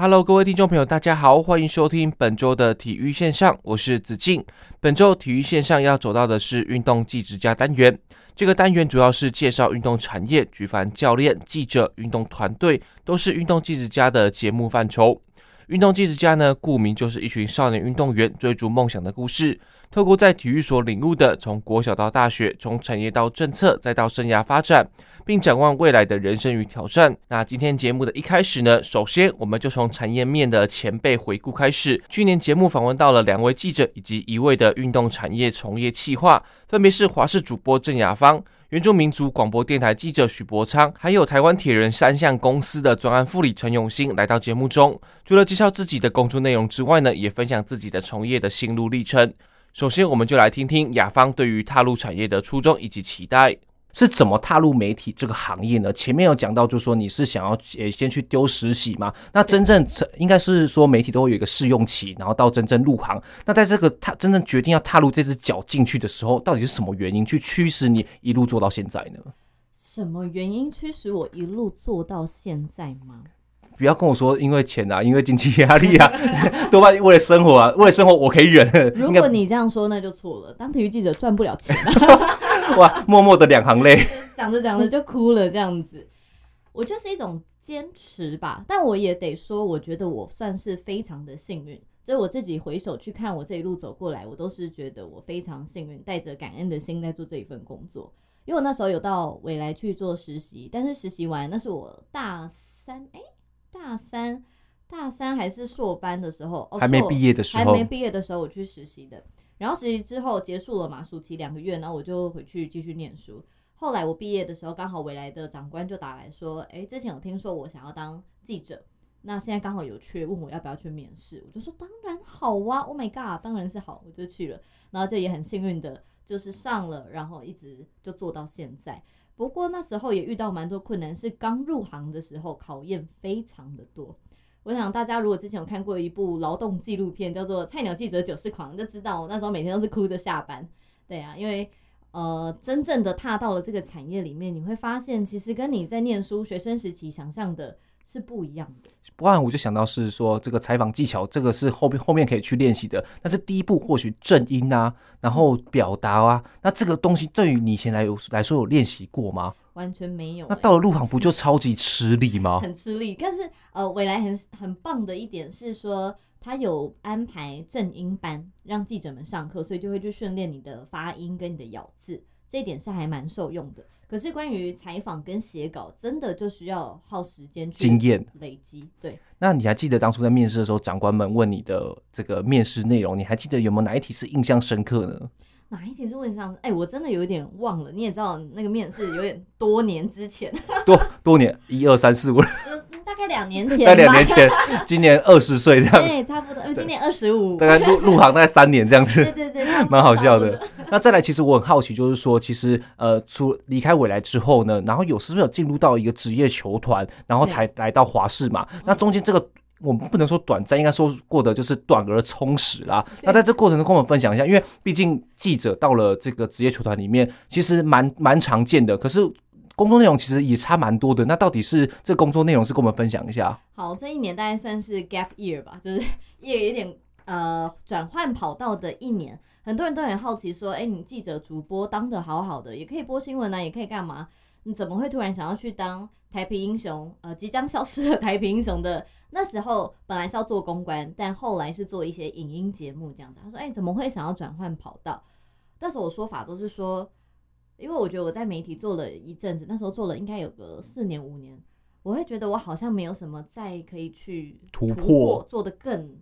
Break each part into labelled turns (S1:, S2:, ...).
S1: Hello，各位听众朋友，大家好，欢迎收听本周的体育线上，我是子敬。本周体育线上要走到的是运动技职家单元，这个单元主要是介绍运动产业，举凡教练、记者、运动团队，都是运动技职家的节目范畴。运动技职家呢，顾名就是一群少年运动员追逐梦想的故事。透过在体育所领悟的，从国小到大学，从产业到政策，再到生涯发展，并展望未来的人生与挑战。那今天节目的一开始呢，首先我们就从产业面的前辈回顾开始。去年节目访问到了两位记者以及一位的运动产业从业企划，分别是华视主播郑雅芳。原住民族广播电台记者许伯昌，还有台湾铁人三项公司的专案副理陈永新来到节目中，除了介绍自己的工作内容之外呢，也分享自己的从业的心路历程。首先，我们就来听听雅芳对于踏入产业的初衷以及期待。是怎么踏入媒体这个行业呢？前面有讲到，就是说你是想要呃先去丢实习嘛？那真正应该是说媒体都会有一个试用期，然后到真正入行。那在这个踏真正决定要踏入这只脚进去的时候，到底是什么原因去驱使你一路做到现在呢？
S2: 什么原因驱使我一路做到现在吗？
S1: 不要跟我说因为钱啊，因为经济压力啊，多半为了生活啊，为了生活我可以忍。
S2: 如果你这样说，那就错了。当体育记者赚不了钱。
S1: 哇，默默的两行泪，
S2: 讲着讲着就哭了，这样子，我就是一种坚持吧。但我也得说，我觉得我算是非常的幸运。所以我自己回首去看我这一路走过来，我都是觉得我非常幸运，带着感恩的心在做这一份工作。因为我那时候有到未来去做实习，但是实习完那是我大三，哎、欸，大三，大三还是硕班的时候，哦、
S1: 还没毕业的时候，
S2: 还没毕业的时候我去实习的。然后实习之后结束了嘛，暑期两个月，然后我就回去继续念书。后来我毕业的时候，刚好未来的长官就打来说：“哎，之前有听说我想要当记者，那现在刚好有缺，问我要不要去面试。”我就说：“当然好啊，Oh my god，当然是好，我就去了。”然后这也很幸运的，就是上了，然后一直就做到现在。不过那时候也遇到蛮多困难，是刚入行的时候，考验非常的多。我想大家如果之前有看过一部劳动纪录片，叫做《菜鸟记者九世狂》，就知道我那时候每天都是哭着下班。对啊，因为呃，真正的踏到了这个产业里面，你会发现其实跟你在念书学生时期想象的是不一样的。
S1: 不然我就想到是说这个采访技巧，这个是后面后面可以去练习的。但是第一步或许正音啊，然后表达啊，那这个东西对于你以前来有来说有练习过吗？
S2: 完全没有、欸，
S1: 那到了入行不就超级吃力吗？
S2: 很吃力，但是呃，未来很很棒的一点是说，他有安排正音班让记者们上课，所以就会去训练你的发音跟你的咬字，这一点是还蛮受用的。可是关于采访跟写稿，真的就需要耗时间去经验累积。对，
S1: 那你还记得当初在面试的时候，长官们问你的这个面试内容，你还记得有没有哪一题是印象深刻呢？
S2: 哪一题是问上？哎、欸，我真的有一点忘了。你也知道，那个面试有点多年之前，
S1: 多多年，一二三四五，
S2: 大概两年前，
S1: 大概两年前，今年二十岁这样，
S2: 对，差不多。今年二十五，
S1: 大概入入行大概三年这样子，
S2: 对对对，
S1: 蛮好笑的。那再来，其实我很好奇，就是说，其实呃，出离开未来之后呢，然后有是不是有进入到一个职业球团，然后才来到华视嘛？那中间这个。我们不能说短暂，应该说过的就是短而充实啦。那在这过程中，跟我们分享一下，因为毕竟记者到了这个职业球团里面，其实蛮蛮常见的。可是工作内容其实也差蛮多的。那到底是这工作内容是跟我们分享一下？
S2: 好，这一年大概算是 gap year 吧，就是也有点呃转换跑道的一年。很多人都很好奇说，哎，你记者主播当得好好的，也可以播新闻啊，也可以干嘛？你怎么会突然想要去当台啤英雄？呃，即将消失的台啤英雄的。那时候本来是要做公关，但后来是做一些影音节目这样子。他说：“哎、怎么会想要转换跑道？”但是我说法都是说，因为我觉得我在媒体做了一阵子，那时候做了应该有个四年五年，我会觉得我好像没有什么再可以去突破做的更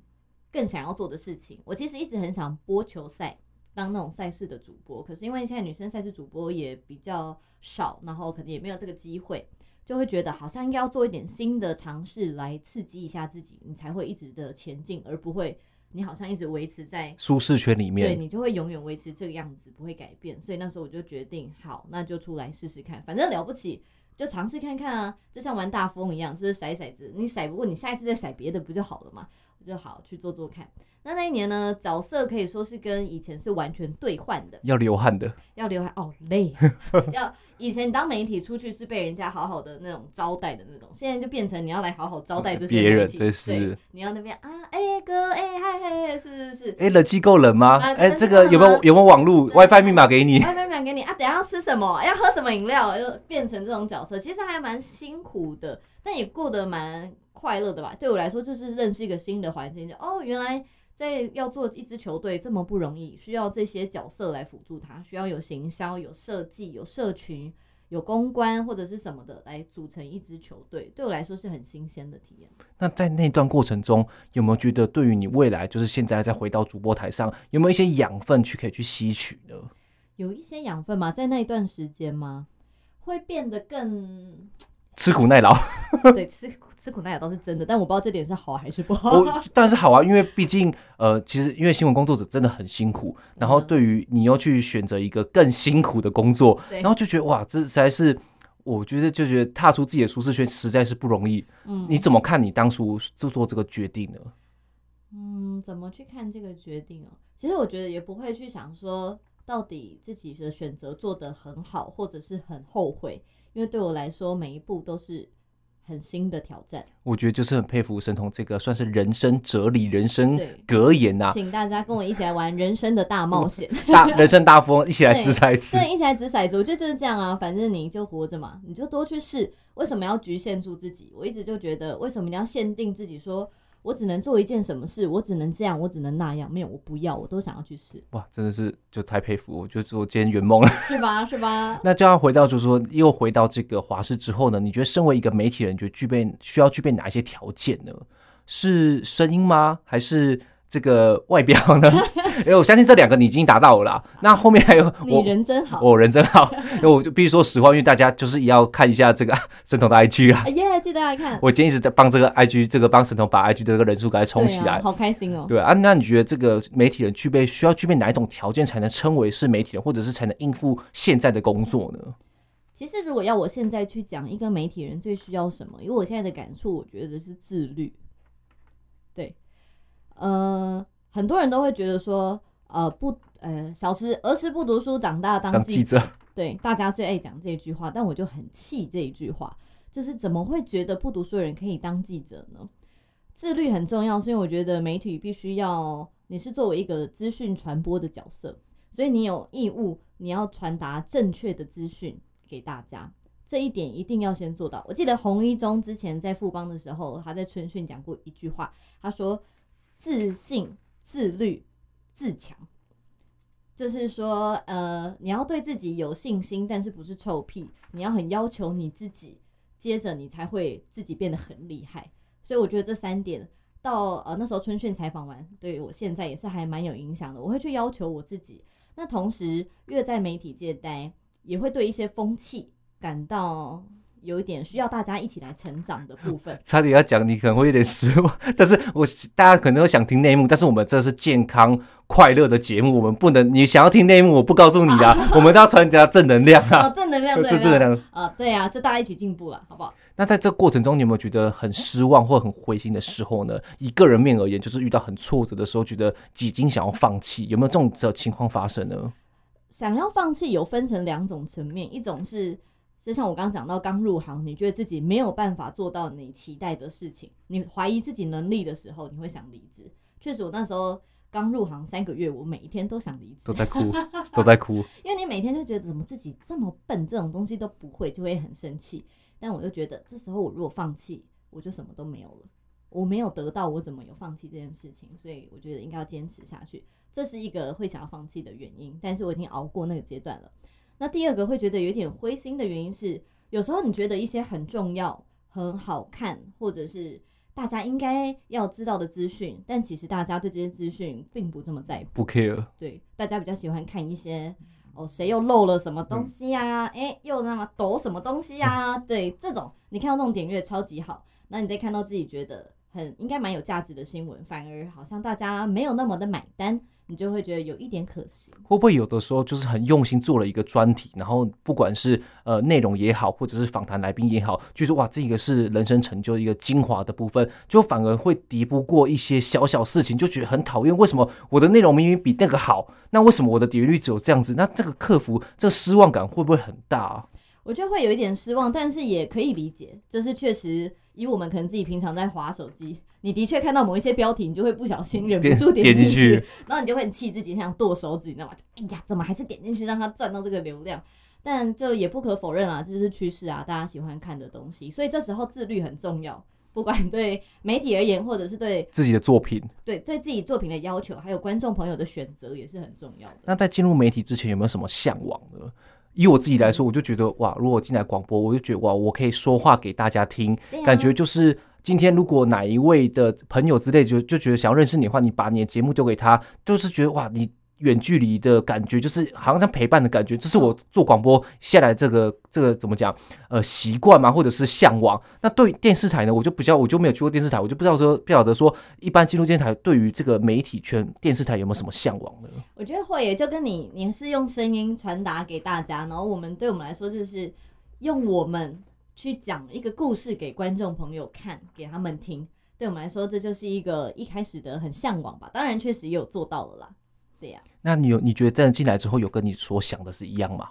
S2: 更想要做的事情。我其实一直很想播球赛，当那种赛事的主播，可是因为现在女生赛事主播也比较少，然后可能也没有这个机会。就会觉得好像应该要做一点新的尝试来刺激一下自己，你才会一直的前进，而不会你好像一直维持在
S1: 舒适圈里面，
S2: 对，你就会永远维持这个样子，不会改变。所以那时候我就决定，好，那就出来试试看，反正了不起，就尝试看看啊，就像玩大风一样，就是甩骰子，你甩不过，你下一次再甩别的不就好了嘛？我就好去做做看。那那一年呢，角色可以说是跟以前是完全兑换的，
S1: 要流汗的，
S2: 要流汗哦，累。要以前你当媒体出去是被人家好好的那种招待的那种，现在就变成你要来好好招待这些别人，对，是。你要那边啊，哎、欸、哥，哎嗨嗨，是是是。哎、欸，人机够冷吗？哎、这个有没有有没有网络 WiFi 密码给你？WiFi 密码给你啊，等下要吃什么？要喝什么饮料？就变成这种角色，其实还蛮辛苦的，但也过得蛮快乐的吧。对我来说，就是认识一个新的环境，就哦，原来。在要做一支球队这么不容易，需要这些角色来辅助他，需要有行销、有设计、有社群、有公关或者是什么的来组成一支球队，对我来说是很新鲜的体验。
S1: 那在那段过程中，有没有觉得对于你未来就是现在再回到主播台上，有没有一些养分去可以去吸取呢？
S2: 有一些养分吗？在那一段时间吗？会变得更。
S1: 吃苦耐劳，
S2: 对，吃吃苦耐劳倒是真的，但我不知道这点是好还是不好。
S1: 我当然是好啊，因为毕竟呃，其实因为新闻工作者真的很辛苦，然后对于你要去选择一个更辛苦的工作，然后就觉得哇，这实在是我觉得就觉得踏出自己的舒适圈实在是不容易。嗯，你怎么看你当初就做这个决定呢？
S2: 嗯，怎么去看这个决定哦？其实我觉得也不会去想说到底自己的选择做得很好，或者是很后悔。因为对我来说，每一步都是很新的挑战。
S1: 我觉得就是很佩服神童这个算是人生哲理、人生格言呐、啊。
S2: 请大家跟我一起来玩人生的大冒险，
S1: 大人生大富翁，一起来掷骰子。
S2: 对，一起来掷骰子。我觉得就是这样啊，反正你就活着嘛，你就多去试。为什么要局限住自己？我一直就觉得，为什么你要限定自己说？我只能做一件什么事，我只能这样，我只能那样，没有，我不要，我都想要去试。哇，
S1: 真的是就太佩服，我就做今天圆梦了，
S2: 是吧？是吧？
S1: 那就要回到，就是说，又回到这个华视之后呢？你觉得身为一个媒体人，你觉得具备需要具备哪一些条件呢？是声音吗？还是？这个外表呢？因为我相信这两个你已经达到了啦。那后面还有
S2: 我，你人真好，
S1: 我人真好。那我就必须说实话，因为大家就是要看一下这个神童的 IG 啊。
S2: 耶，记得要看。
S1: 我今天一直在帮这个 IG，这个帮神童把 IG 的这个人数给它冲起来，
S2: 啊，好开心哦。
S1: 对啊，那你觉得这个媒体人具备需要具备哪一种条件才能称为是媒体人，或者是才能应付现在的工作呢？
S2: 其实如果要我现在去讲一个媒体人最需要什么，因为我现在的感触，我觉得是自律。对。呃，很多人都会觉得说，呃，不，呃，小时儿时不读书，长大当记者。对，大家最爱讲这句话，但我就很气这一句话，就是怎么会觉得不读书的人可以当记者呢？自律很重要，是因为我觉得媒体必须要，你是作为一个资讯传播的角色，所以你有义务，你要传达正确的资讯给大家，这一点一定要先做到。我记得洪一中之前在富邦的时候，他在春训讲过一句话，他说。自信、自律、自强，就是说，呃，你要对自己有信心，但是不是臭屁，你要很要求你自己，接着你才会自己变得很厉害。所以我觉得这三点到呃那时候春训采访完，对我现在也是还蛮有影响的。我会去要求我自己，那同时越在媒体界待，也会对一些风气感到。有一点需要大家一起来成长的部分。
S1: 差点要讲，你可能会有点失望，但是我大家可能会想听内幕，但是我们这是健康快乐的节目，我们不能你想要听内幕，我不告诉你啊，啊 我们都要传达正能量啊，
S2: 哦、正能量，正能量啊，对啊，就大家一起进步了，好不好？
S1: 那在这过程中，你有没有觉得很失望或很灰心的时候呢？以个人面而言，就是遇到很挫折的时候，觉得几经想要放弃，有没有这种的情况发生呢？
S2: 想要放弃有分成两种层面，一种是。就像我刚刚讲到，刚入行，你觉得自己没有办法做到你期待的事情，你怀疑自己能力的时候，你会想离职。确实，我那时候刚入行三个月，我每一天都想离职，
S1: 都在哭，都在哭。
S2: 因为你每天就觉得怎么自己这么笨，这种东西都不会，就会很生气。但我就觉得，这时候我如果放弃，我就什么都没有了。我没有得到，我怎么有放弃这件事情？所以我觉得应该要坚持下去，这是一个会想要放弃的原因。但是我已经熬过那个阶段了。那第二个会觉得有点灰心的原因是，有时候你觉得一些很重要、很好看，或者是大家应该要知道的资讯，但其实大家对这些资讯并不这么在乎，
S1: 不 care。
S2: 对，大家比较喜欢看一些哦，谁又漏了什么东西啊？哎、嗯欸，又那么抖什么东西啊？对，这种你看到这种点阅超级好，那你再看到自己觉得很应该蛮有价值的新闻，反而好像大家没有那么的买单。你就会觉得有一点可惜，
S1: 会不会有的时候就是很用心做了一个专题，然后不管是呃内容也好，或者是访谈来宾也好，就是哇，这个是人生成就一个精华的部分，就反而会敌不过一些小小事情，就觉得很讨厌。为什么我的内容明明比那个好，那为什么我的点阅率只有这样子？那这个克服这失望感会不会很大啊？
S2: 我觉得会有一点失望，但是也可以理解，就是确实以我们可能自己平常在划手机。你的确看到某一些标题，你就会不小心忍不住点进去，然后你就会很气自己，想剁手指，你知道吗？哎呀，怎么还是点进去让他赚到这个流量？但就也不可否认啊，这是趋势啊，大家喜欢看的东西。所以这时候自律很重要，不管对媒体而言，或者是对
S1: 自己的作品，
S2: 对对自己作品的要求，还有观众朋友的选择也是很重要的。
S1: 那在进入媒体之前，有没有什么向往呢？以我自己来说，我就觉得哇，如果进来广播，我就觉得哇，我可以说话给大家听，啊、感觉就是。今天如果哪一位的朋友之类就就觉得想要认识你的话，你把你的节目丢给他，就是觉得哇，你远距离的感觉就是好像像陪伴的感觉，这是我做广播下来这个这个怎么讲呃习惯嘛，或者是向往。那对电视台呢，我就比较我就没有去过电视台，我就不知道说不晓得说一般进入电视台对于这个媒体圈电视台有没有什么向往呢？
S2: 我觉得会耶，就跟你你是用声音传达给大家，然后我们对我们来说就是用我们。去讲一个故事给观众朋友看，给他们听。对我们来说，这就是一个一开始的很向往吧。当然，确实也有做到了啦。对呀、啊。
S1: 那你有你觉得进来之后，有跟你所想的是一样吗？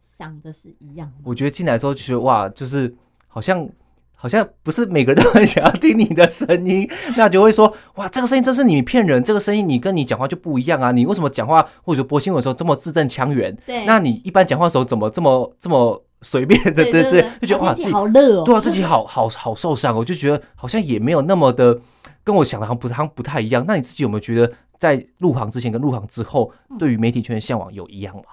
S2: 想的是一样。
S1: 我觉得进来之后就觉得哇，就是好像好像不是每个人都很想要听你的声音，那就会说哇，这个声音真是你骗人，这个声音你跟你讲话就不一样啊，你为什么讲话或者播新闻的时候这么字正腔圆？
S2: 对。
S1: 那你一般讲话的时候怎么这么这么？随便的，对对对，就觉得哇，自己好热哦，对啊，自己好好好受伤，我就觉得好像也没有那么的跟我想的好像不好像不太一样。那你自己有没有觉得在入行之前跟入行之后，对于媒体圈的向往有一样吗？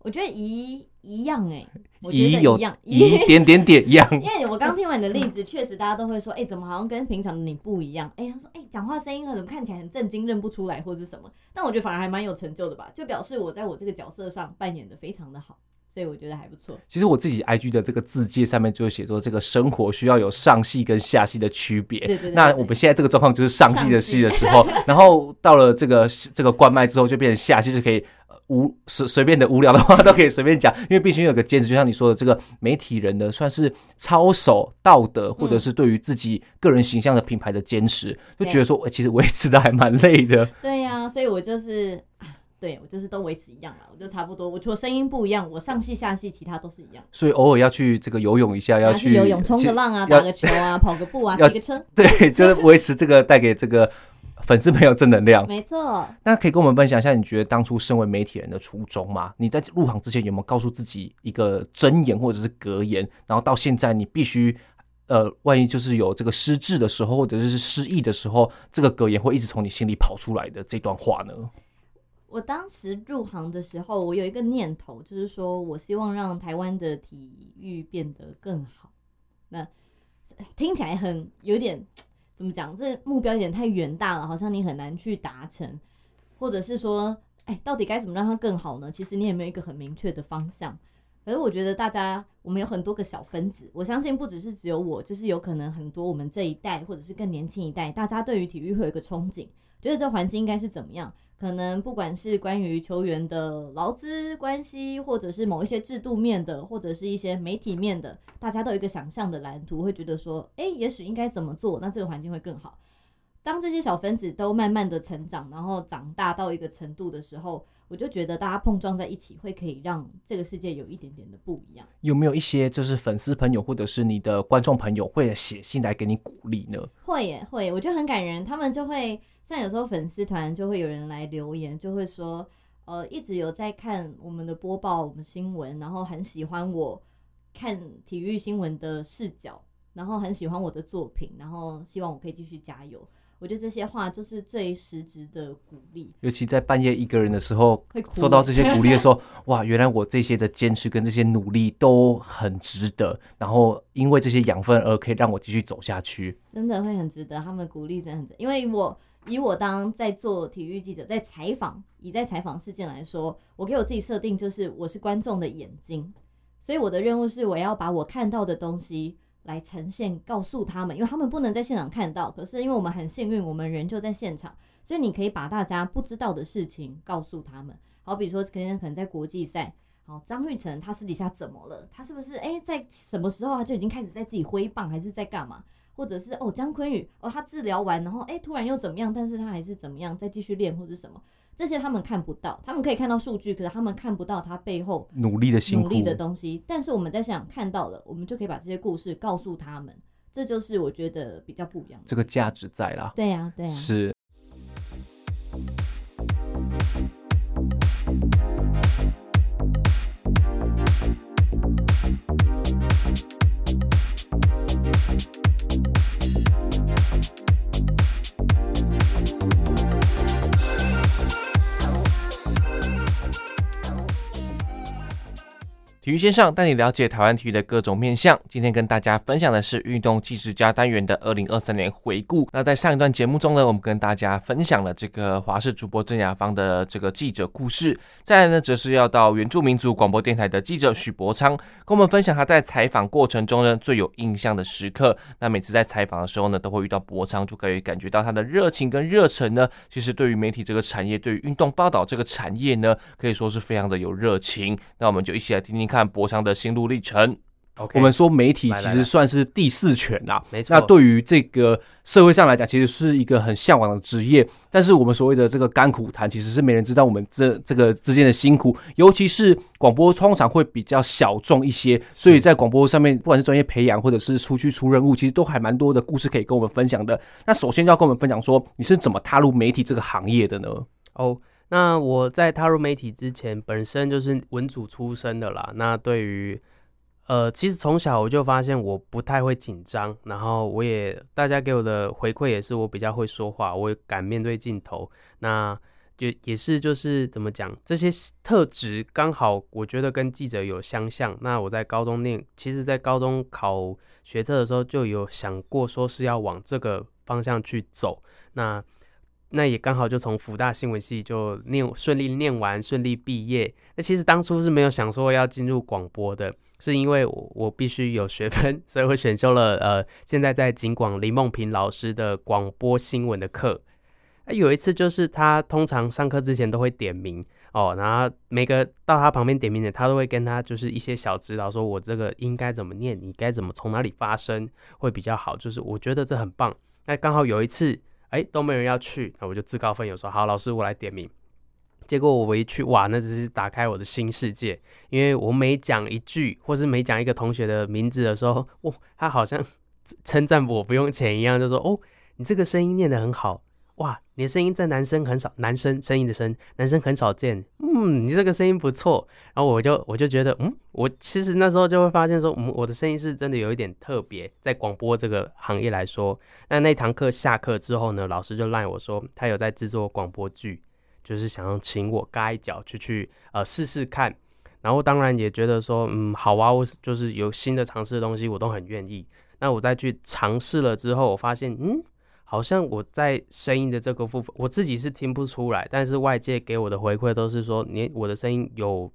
S2: 我觉得一一样哎，
S1: 一有一样，一点点点一样。
S2: 因为我刚听完你的例子，确实大家都会说，哎，怎么好像跟平常的你不一样？哎，他说，哎，讲话声音怎么看起来很震惊，认不出来或者什么？但我觉得反而还蛮有成就的吧，就表示我在我这个角色上扮演的非常的好。所以我觉得还不错。
S1: 其实我自己 IG 的这个字介上面就写说，这个生活需要有上戏跟下戏的区别。对对对。那我们现在这个状况就是上戏的戏的时候，然后到了这个这个关麦之后，就变成下戏，就可以无随随便的无聊的话 都可以随便讲，因为毕竟有个坚持，就像你说的，这个媒体人的算是操守道德，或者是对于自己个人形象的品牌的坚持，就觉得说，其实维持的还蛮累的。
S2: 对呀，所以我就是。对，我就是都维持一样了，我就差不多。我除了声音不一样，我上戏下戏其他都是一样。
S1: 所以偶尔要去这个游泳一下，要去
S2: 游泳、冲个浪啊，打个球啊，跑个步啊，骑个车。
S1: 对，就是维持这个带给这个粉丝朋友正能量。
S2: 没错。
S1: 那可以跟我们分享一下，你觉得当初身为媒体人的初衷吗？你在入行之前有没有告诉自己一个箴言或者是格言？然后到现在你必须呃，万一就是有这个失智的时候，或者是失忆的时候，这个格言会一直从你心里跑出来的这段话呢？
S2: 我当时入行的时候，我有一个念头，就是说我希望让台湾的体育变得更好。那听起来很有点怎么讲？这目标有点太远大了，好像你很难去达成，或者是说，哎，到底该怎么让它更好呢？其实你也没有一个很明确的方向。可是我觉得大家，我们有很多个小分子，我相信不只是只有我，就是有可能很多我们这一代，或者是更年轻一代，大家对于体育会有一个憧憬，觉得这环境应该是怎么样？可能不管是关于球员的劳资关系，或者是某一些制度面的，或者是一些媒体面的，大家都有一个想象的蓝图，会觉得说，诶，也许应该怎么做，那这个环境会更好。当这些小分子都慢慢的成长，然后长大到一个程度的时候，我就觉得大家碰撞在一起，会可以让这个世界有一点点的不一样。
S1: 有没有一些就是粉丝朋友，或者是你的观众朋友，会写信来给你鼓励呢？
S2: 会耶，会，我觉得很感人，他们就会。像有时候粉丝团就会有人来留言，就会说，呃，一直有在看我们的播报，我们新闻，然后很喜欢我看体育新闻的视角，然后很喜欢我的作品，然后希望我可以继续加油。我觉得这些话就是最实质的鼓励，
S1: 尤其在半夜一个人的时候，受到这些鼓励的时候，哇，原来我这些的坚持跟这些努力都很值得，然后因为这些养分而可以让我继续走下去，
S2: 真的会很值得。他们鼓励真的很值得，因为我。以我当在做体育记者，在采访，以在采访事件来说，我给我自己设定就是我是观众的眼睛，所以我的任务是我要把我看到的东西来呈现，告诉他们，因为他们不能在现场看到，可是因为我们很幸运，我们人就在现场，所以你可以把大家不知道的事情告诉他们。好比说，可能可能在国际赛，好，张玉成他私底下怎么了？他是不是哎、在什么时候他就已经开始在自己挥棒，还是在干嘛？或者是哦，江坤宇哦，他治疗完然后哎、突然又怎么样？但是他还是怎么样，再继续练或者什么？这些他们看不到，他们可以看到数据，可是他们看不到他背后
S1: 努力的辛苦、
S2: 努力的东西。但是我们在想看到了，我们就可以把这些故事告诉他们。这就是我觉得比较不一样的，
S1: 这个价值在啦。
S2: 对呀、啊，对呀、啊，
S1: 是。体育线上带你了解台湾体育的各种面向。今天跟大家分享的是运动纪实家单元的二零二三年回顾。那在上一段节目中呢，我们跟大家分享了这个华视主播郑雅芳的这个记者故事。再来呢，则是要到原住民族广播电台的记者许博昌，跟我们分享他在采访过程中呢最有印象的时刻。那每次在采访的时候呢，都会遇到博昌，就可以感觉到他的热情跟热忱呢。其实对于媒体这个产业，对于运动报道这个产业呢，可以说是非常的有热情。那我们就一起来听听。看伯昌的心路历程。
S3: Okay,
S1: 我们说媒体其实算是第四权啊，
S3: 没错。
S1: 那对于这个社会上来讲，其实是一个很向往的职业。但是我们所谓的这个甘苦谈，其实是没人知道我们这这个之间的辛苦。尤其是广播通常会比较小众一些，所以在广播上面，不管是专业培养或者是出去出任务，其实都还蛮多的故事可以跟我们分享的。那首先要跟我们分享说，你是怎么踏入媒体这个行业的呢？
S3: 哦。那我在踏入媒体之前，本身就是文组出身的啦。那对于，呃，其实从小我就发现我不太会紧张，然后我也大家给我的回馈也是我比较会说话，我也敢面对镜头。那就也是就是怎么讲，这些特质刚好我觉得跟记者有相像。那我在高中念，其实在高中考学测的时候就有想过说是要往这个方向去走。那那也刚好就从福大新闻系就念顺利念完，顺利毕业。那其实当初是没有想说要进入广播的，是因为我我必须有学分，所以我选修了呃现在在警广林梦萍老师的广播新闻的课。有一次就是他通常上课之前都会点名哦，然后每个到他旁边点名的，他都会跟他就是一些小指导，说我这个应该怎么念，你该怎么从哪里发声会比较好。就是我觉得这很棒。那刚好有一次。哎，都没人要去，那我就自告奋勇说好，老师我来点名。结果我一去，哇，那只是打开我的新世界，因为我每讲一句，或是每讲一个同学的名字的时候，哇，他好像 称赞我不用钱一样，就说哦，你这个声音念得很好。哇，你的声音在男生很少，男生声音的声，男生很少见。嗯，你这个声音不错。然后我就我就觉得，嗯，我其实那时候就会发现说，嗯，我的声音是真的有一点特别，在广播这个行业来说。那那堂课下课之后呢，老师就赖我说，他有在制作广播剧，就是想要请我嘎一脚去去呃试试看。然后当然也觉得说，嗯，好啊，我就是有新的尝试的东西，我都很愿意。那我再去尝试了之后，我发现，嗯。好像我在声音的这个部分，我自己是听不出来，但是外界给我的回馈都是说，你我的声音有。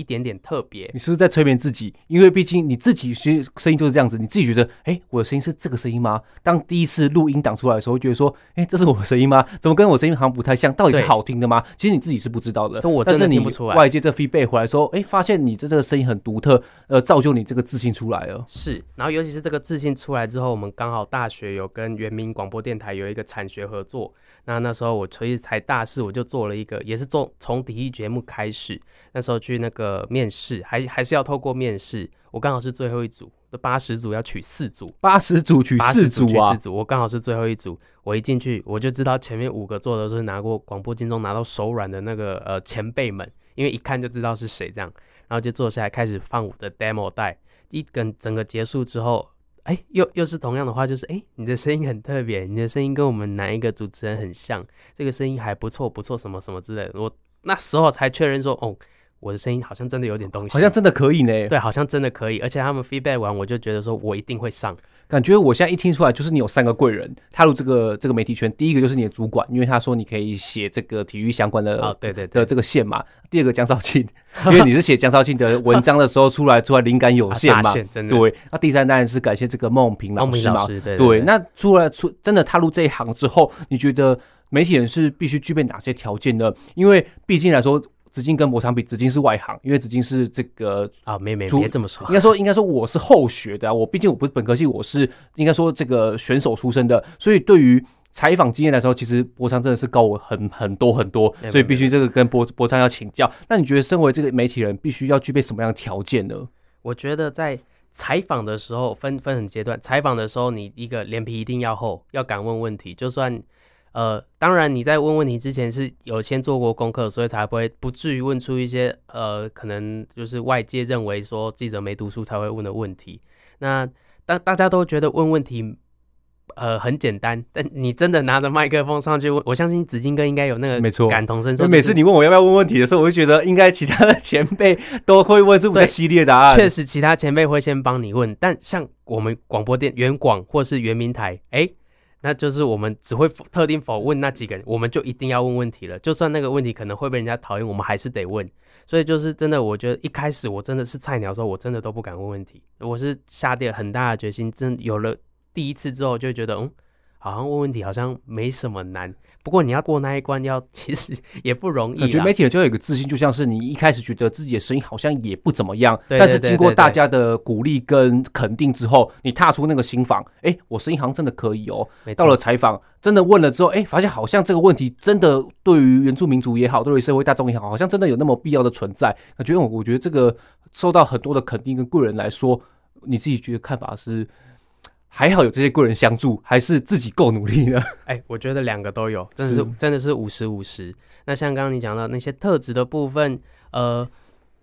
S3: 一点点特别，
S1: 你是不是在催眠自己？因为毕竟你自己其实声音就是这样子，你自己觉得，哎、欸，我的声音是这个声音吗？当第一次录音档出来的时候，会觉得说，哎、欸，这是我的声音吗？怎么跟我声音好像不太像？到底是好听的吗？其实你自己是不知道的。
S3: 我真的听不出来。
S1: 外界这 feedback 回来说，哎、欸，发现你的这个声音很独特，呃，造就你这个自信出来了。
S3: 是，然后尤其是这个自信出来之后，我们刚好大学有跟原民广播电台有一个产学合作。那那时候我其实才大四，我就做了一个，也是做从第一节目开始。那时候去那个面试，还还是要透过面试。我刚好是最后一组，的八十组要取四组，
S1: 八十组取四组啊，
S3: 四组。我刚好是最后一组，我一进去我就知道前面五个坐的都是拿过广播金钟拿到手软的那个呃前辈们，因为一看就知道是谁这样。然后就坐下来开始放我的 demo 带，一跟整个结束之后。哎，又又是同样的话，就是哎，你的声音很特别，你的声音跟我们哪一个主持人很像，这个声音还不错，不错，什么什么之类的。我那时候才确认说，哦，我的声音好像真的有点东西，
S1: 好像真的可以呢。
S3: 对，好像真的可以，而且他们 feedback 完，我就觉得说我一定会上。
S1: 感觉我现在一听出来，就是你有三个贵人踏入这个这个媒体圈。第一个就是你的主管，因为他说你可以写这个体育相关的
S3: 哦，对对对
S1: 的这个线嘛。第二个江少庆，因为你是写江少庆的文章的时候出来，出来灵感有限嘛。
S3: 真的。
S1: 对。那第三当然是感谢这个孟平老师嘛。
S3: 对，对，对，
S1: 对。那出来出真的踏入这一行之后，你觉得媒体人是必须具备哪些条件呢？因为毕竟来说。子敬跟博昌比，紫金是外行，因为紫金是这个
S3: 啊，没没别这么说，
S1: 应该说应该说我是后学的啊，我毕竟我不是本科系，我是应该说这个选手出身的，所以对于采访经验来说，其实博昌真的是高我很很多很多，所以必须这个跟博博昌要请教。那你觉得身为这个媒体人，必须要具备什么样的条件呢？
S3: 我觉得在采访的时候分分很阶段，采访的时候你一个脸皮一定要厚，要敢问问题，就算。呃，当然你在问问题之前是有先做过功课，所以才不会不至于问出一些呃，可能就是外界认为说记者没读书才会问的问题。那大大家都觉得问问题呃很简单，但你真的拿着麦克风上去问，我相信紫金哥应该有那个没错感同身受。
S1: 每次你问我要不要问问题的时候，我就觉得应该其他的前辈都会问出比较犀利的答案。
S3: 确实，其他前辈会先帮你问，但像我们广播电原广或是原民台，哎、欸。那就是我们只会特定否问那几个人，我们就一定要问问题了。就算那个问题可能会被人家讨厌，我们还是得问。所以就是真的，我觉得一开始我真的是菜鸟的时候，我真的都不敢问问题。我是下定了很大的决心，真有了第一次之后，就觉得嗯。好像问问题好像没什么难，不过你要过那一关，要其实也不容易。
S1: 我觉得媒体人就有一个自信，就像是你一开始觉得自己的声音好像也不怎么样，但是经过大家的鼓励跟肯定之后，你踏出那个新房，哎，我声音好像真的可以哦。到了采访，真的问了之后，哎，发现好像这个问题真的对于原住民族也好，对于社会大众也好，好像真的有那么必要的存在。我觉得，我觉得这个受到很多的肯定跟贵人来说，你自己觉得看法是？还好有这些贵人相助，还是自己够努力呢？
S3: 哎、欸，我觉得两个都有，真的是，是真的是五十五十。那像刚刚你讲到那些特质的部分，呃，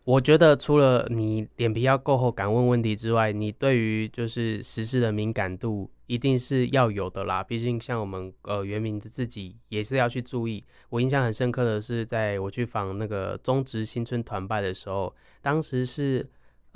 S3: 我觉得除了你脸皮要够厚，敢问问题之外，你对于就是时事的敏感度一定是要有的啦。毕竟像我们呃原民的自己也是要去注意。我印象很深刻的是，在我去访那个中职新村团拜的时候，当时是。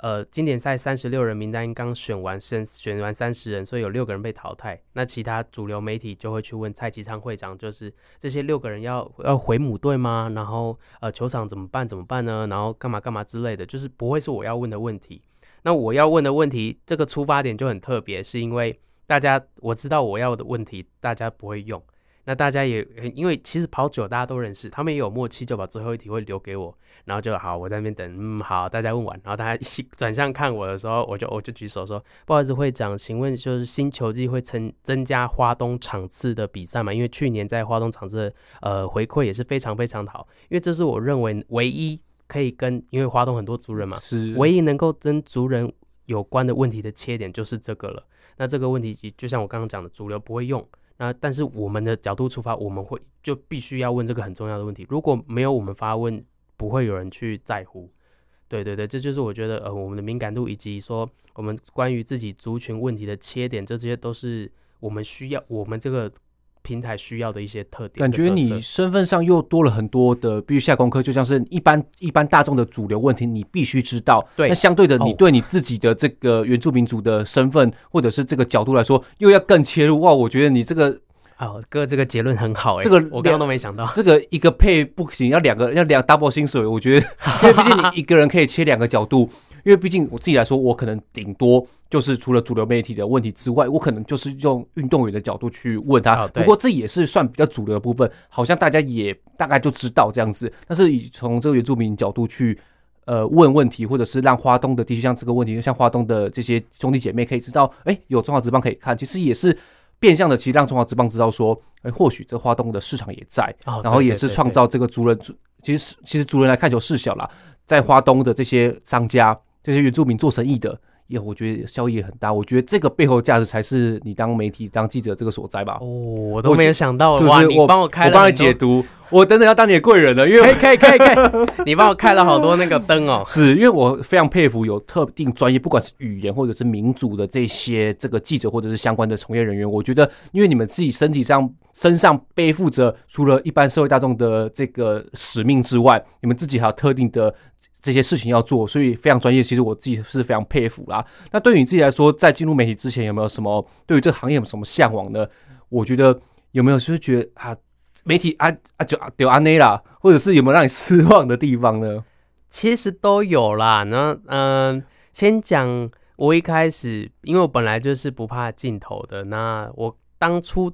S3: 呃，经典赛三十六人名单刚选完，选选完三十人，所以有六个人被淘汰。那其他主流媒体就会去问蔡其昌会长，就是这些六个人要要回母队吗？然后呃，球场怎么办？怎么办呢？然后干嘛干嘛之类的，就是不会是我要问的问题。那我要问的问题，这个出发点就很特别，是因为大家我知道我要的问题，大家不会用。那大家也因为其实跑久大家都认识，他们也有默契，就把最后一题会留给我，然后就好，我在那边等，嗯，好，大家问完，然后大家一起转向看我的时候，我就我就举手说，不好意思，会长，请问就是新球季会增增加花东场次的比赛吗？因为去年在花东场次的呃回馈也是非常非常的好，因为这是我认为唯一可以跟因为花东很多族人嘛，是唯一能够跟族人有关的问题的切点就是这个了。那这个问题就像我刚刚讲的，主流不会用。那但是我们的角度出发，我们会就必须要问这个很重要的问题。如果没有我们发问，不会有人去在乎。对对对，这就是我觉得呃，我们的敏感度以及说我们关于自己族群问题的切点，这些都是我们需要我们这个。平台需要的一些特点，
S1: 感觉你身份上又多了很多的必须下功课，就像是一般一般大众的主流问题，你必须知道。对，那相对的，你对你自己的这个原住民族的身份，或者是这个角度来说，又要更切入。哇，我觉得你这个，
S3: 哦，哥，这个结论很好哎，
S1: 这个
S3: 我刚刚都没想到，
S1: 这个一个配不行，要两个要两 double 薪水，我觉得，因为毕竟你一个人可以切两个角度。因为毕竟我自己来说，我可能顶多就是除了主流媒体的问题之外，我可能就是用运动员的角度去问他。不过这也是算比较主流的部分，好像大家也大概就知道这样子。但是以从这个原住民角度去呃问问题，或者是让花东的地区像这个问题，像花东的这些兄弟姐妹可以知道，哎，有中华职棒可以看，其实也是变相的，其实让中华职棒知道说，哎，或许这花东的市场也在，然后也是创造这个族人。其实其实族人来看球事小啦，在花东的这些商家。这些原住民做生意的，也我觉得效益也很大。我觉得这个背后价值才是你当媒体、当记者这个所在吧。
S3: 哦，我都没有想到，
S1: 是不是？我帮我开了，我帮你解读。我等等要当你的贵人了，因为
S3: 可以可以 可以，可以你帮我开了好多那个灯哦。
S1: 是因为我非常佩服有特定专业，不管是语言或者是民族的这些这个记者或者是相关的从业人员。我觉得，因为你们自己身体上身上背负着除了一般社会大众的这个使命之外，你们自己还有特定的。
S4: 这些事情要做，所以非常专业。其实我自己是非常佩服啦。那对于你自己来说，在进入媒体之前，有没有什么对于这个行业有什么向往呢？我觉得有没有就是觉得啊，媒体啊啊就丢安内啦，或者是有没有让你失望的地方呢？
S3: 其实都有啦。那嗯、先讲我一开始，因为我本来就是不怕镜头的。那我当初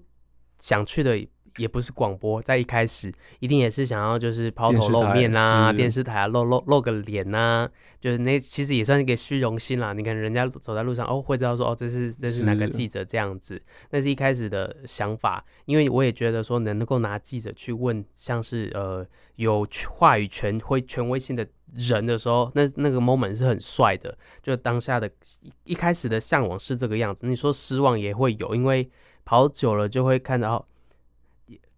S3: 想去的。也不是广播，在一开始一定也是想要就是抛头露面啊，电视台露露露个脸啊，就是那其实也算是一个虚荣心啦。你看人家走在路上哦，会知道说哦，这是这是哪个记者这样子，那是一开始的想法。因为我也觉得说能够拿记者去问像是呃有话语权会权威性的人的时候，那那个 moment 是很帅的。就当下的一开始的向往是这个样子。你说失望也会有，因为跑久了就会看到。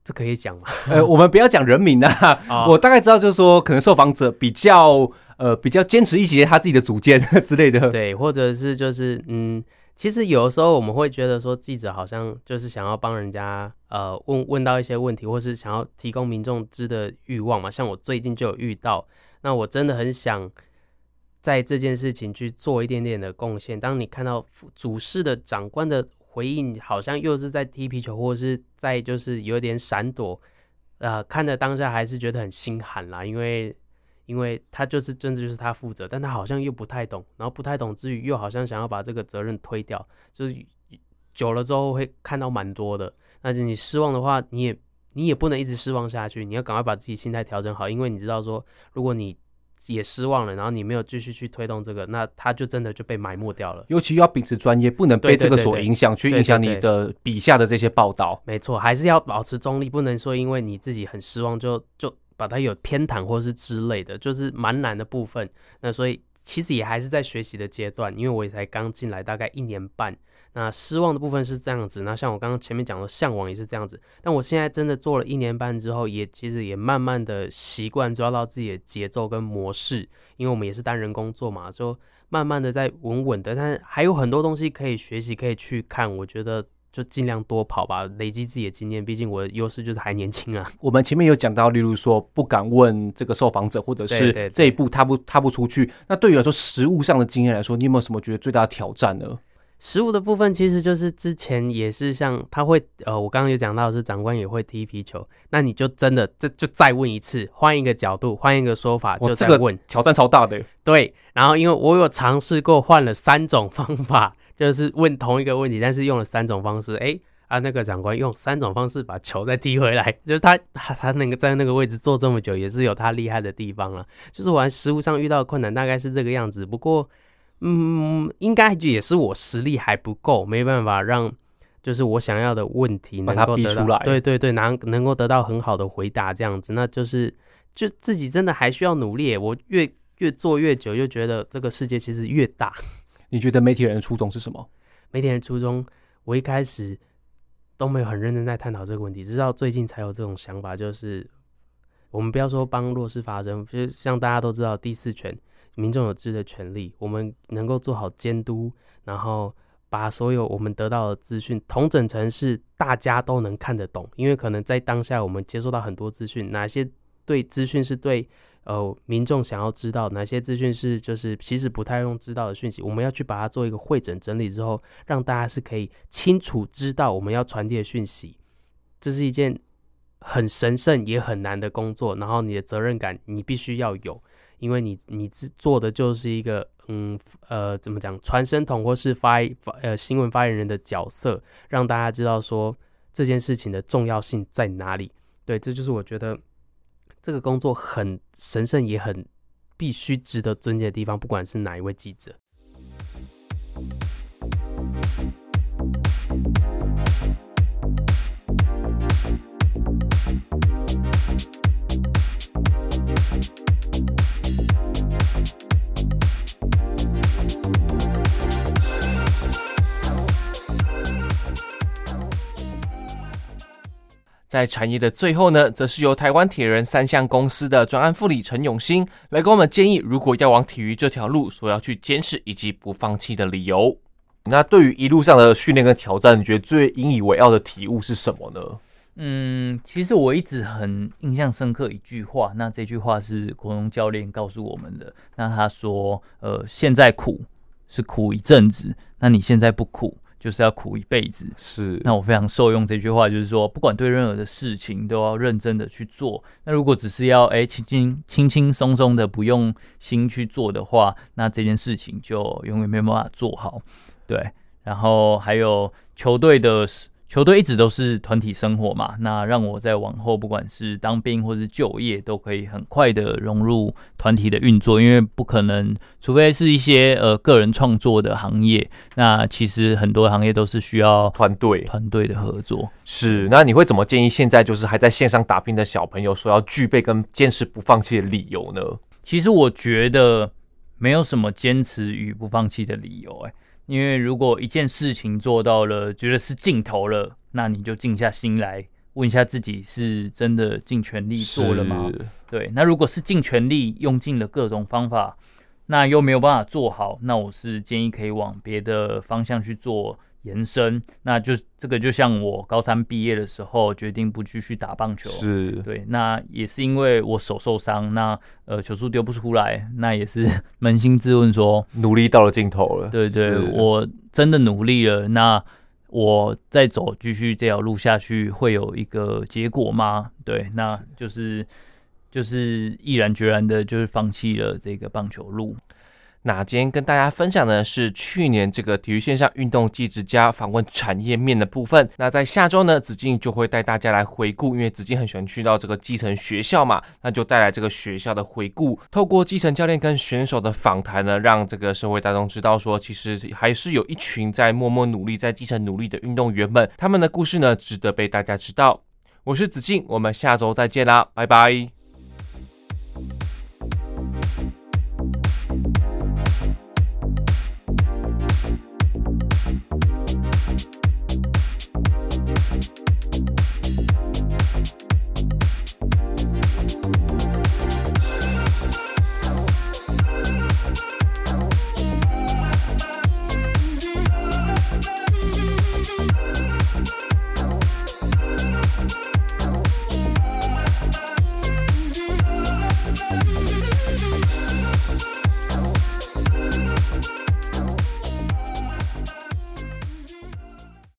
S3: 这可以讲吗？
S4: 呃，我们不要讲人名啊。哦、我大概知道，就是说，可能受访者比较呃比较坚持一些他自己的主见 之类的。
S3: 对，或者是就是嗯，其实有的时候我们会觉得说，记者好像就是想要帮人家呃问问到一些问题，或是想要提供民众知的欲望嘛。像我最近就有遇到，那我真的很想在这件事情去做一点点的贡献。当你看到主事的长官的。回应好像又是在踢皮球，或者是在就是有点闪躲，呃，看着当下还是觉得很心寒啦，因为因为他就是真的就是他负责，但他好像又不太懂，然后不太懂之余又好像想要把这个责任推掉，就是久了之后会看到蛮多的，那你失望的话，你也你也不能一直失望下去，你要赶快把自己心态调整好，因为你知道说如果你。也失望了，然后你没有继续去推动这个，那他就真的就被埋没掉了。
S4: 尤其要秉持专业，不能被这个所影响，去影响你的笔下的这些报道。
S3: 没错，还是要保持中立，不能说因为你自己很失望就就把它有偏袒或是之类的，就是蛮难的部分。那所以其实也还是在学习的阶段，因为我也才刚进来大概一年半。那失望的部分是这样子，那像我刚刚前面讲的向往也是这样子，但我现在真的做了一年半之后，也其实也慢慢的习惯抓到自己的节奏跟模式，因为我们也是单人工作嘛，就慢慢的在稳稳的，但是还有很多东西可以学习，可以去看，我觉得就尽量多跑吧，累积自己的经验，毕竟我的优势就是还年轻啊。
S4: 我们前面有讲到，例如说不敢问这个受访者，或者是这一步踏不踏不出去，那对于来说实物上的经验来说，你有没有什么觉得最大的挑战呢？
S3: 实物的部分其实就是之前也是像他会呃，我刚刚有讲到是长官也会踢皮球，那你就真的这就再问一次，换一个角度，换一个说法，就再问，
S4: 挑战超大的。
S3: 对，然后因为我有尝试过换了三种方法，就是问同一个问题，但是用了三种方式，哎啊，那个长官用三种方式把球再踢回来，就是他他他那个在那个位置坐这么久，也是有他厉害的地方了。就是玩食物上遇到的困难大概是这个样子，不过。嗯，应该也是我实力还不够，没办法让就是我想要的问题能够得到，对对对，能能够得到很好的回答，这样子，那就是就自己真的还需要努力。我越越做越久，又觉得这个世界其实越大。
S4: 你觉得媒体人的初衷是什么？
S3: 媒体人初衷，我一开始都没有很认真在探讨这个问题，直到最近才有这种想法，就是我们不要说帮弱势发声，就是像大家都知道第四权。民众有知的权利，我们能够做好监督，然后把所有我们得到的资讯统整成是大家都能看得懂。因为可能在当下我们接收到很多资讯，哪些对资讯是对呃民众想要知道，哪些资讯是就是其实不太用知道的讯息，我们要去把它做一个会诊整理之后，让大家是可以清楚知道我们要传递的讯息。这是一件很神圣也很难的工作，然后你的责任感你必须要有。因为你你做的就是一个嗯呃怎么讲传声筒或是发发呃新闻发言人的角色，让大家知道说这件事情的重要性在哪里。对，这就是我觉得这个工作很神圣也很必须值得尊敬的地方，不管是哪一位记者。
S1: 在产业的最后呢，则是由台湾铁人三项公司的专案副理陈永兴来给我们建议，如果要往体育这条路，所要去坚持以及不放弃的理由。那对于一路上的训练跟挑战，你觉得最引以为傲的体悟是什么呢？
S5: 嗯，其实我一直很印象深刻一句话，那这句话是国荣教练告诉我们的。那他说，呃，现在苦是苦一阵子，那你现在不苦，就是要苦一辈子。
S4: 是。
S5: 那我非常受用这句话，就是说，不管对任何的事情都要认真的去做。那如果只是要哎轻轻轻轻松松的不用心去做的话，那这件事情就永远没有办法做好。对。然后还有球队的。球队一直都是团体生活嘛，那让我在往后不管是当兵或是就业，都可以很快的融入团体的运作，因为不可能，除非是一些呃个人创作的行业，那其实很多行业都是需要
S4: 团队
S5: 团队的合作。
S4: 是，那你会怎么建议现在就是还在线上打拼的小朋友，说要具备跟坚持不放弃的理由呢？
S5: 其实我觉得没有什么坚持与不放弃的理由，欸，因为如果一件事情做到了，觉得是尽头了，那你就静下心来问一下自己，是真的尽全力做了吗？对，那如果是尽全力，用尽了各种方法，那又没有办法做好，那我是建议可以往别的方向去做。延伸，那就这个就像我高三毕业的时候决定不继续打棒球，
S4: 是。
S5: 对，那也是因为我手受伤，那呃球速丢不出来，那也是 扪心自问说，
S4: 努力到了尽头了，
S5: 对对，我真的努力了，那我再走继续这条路下去会有一个结果吗？对，那就是就是毅然决然的，就是放弃了这个棒球路。
S1: 那今天跟大家分享的是去年这个体育线上运动技职家访问产业面的部分。那在下周呢，子敬就会带大家来回顾，因为子敬很喜欢去到这个基层学校嘛，那就带来这个学校的回顾，透过基层教练跟选手的访谈呢，让这个社会大众知道说，其实还是有一群在默默努力、在基层努力的运动员们，他们的故事呢，值得被大家知道。我是子敬，我们下周再见啦，拜拜。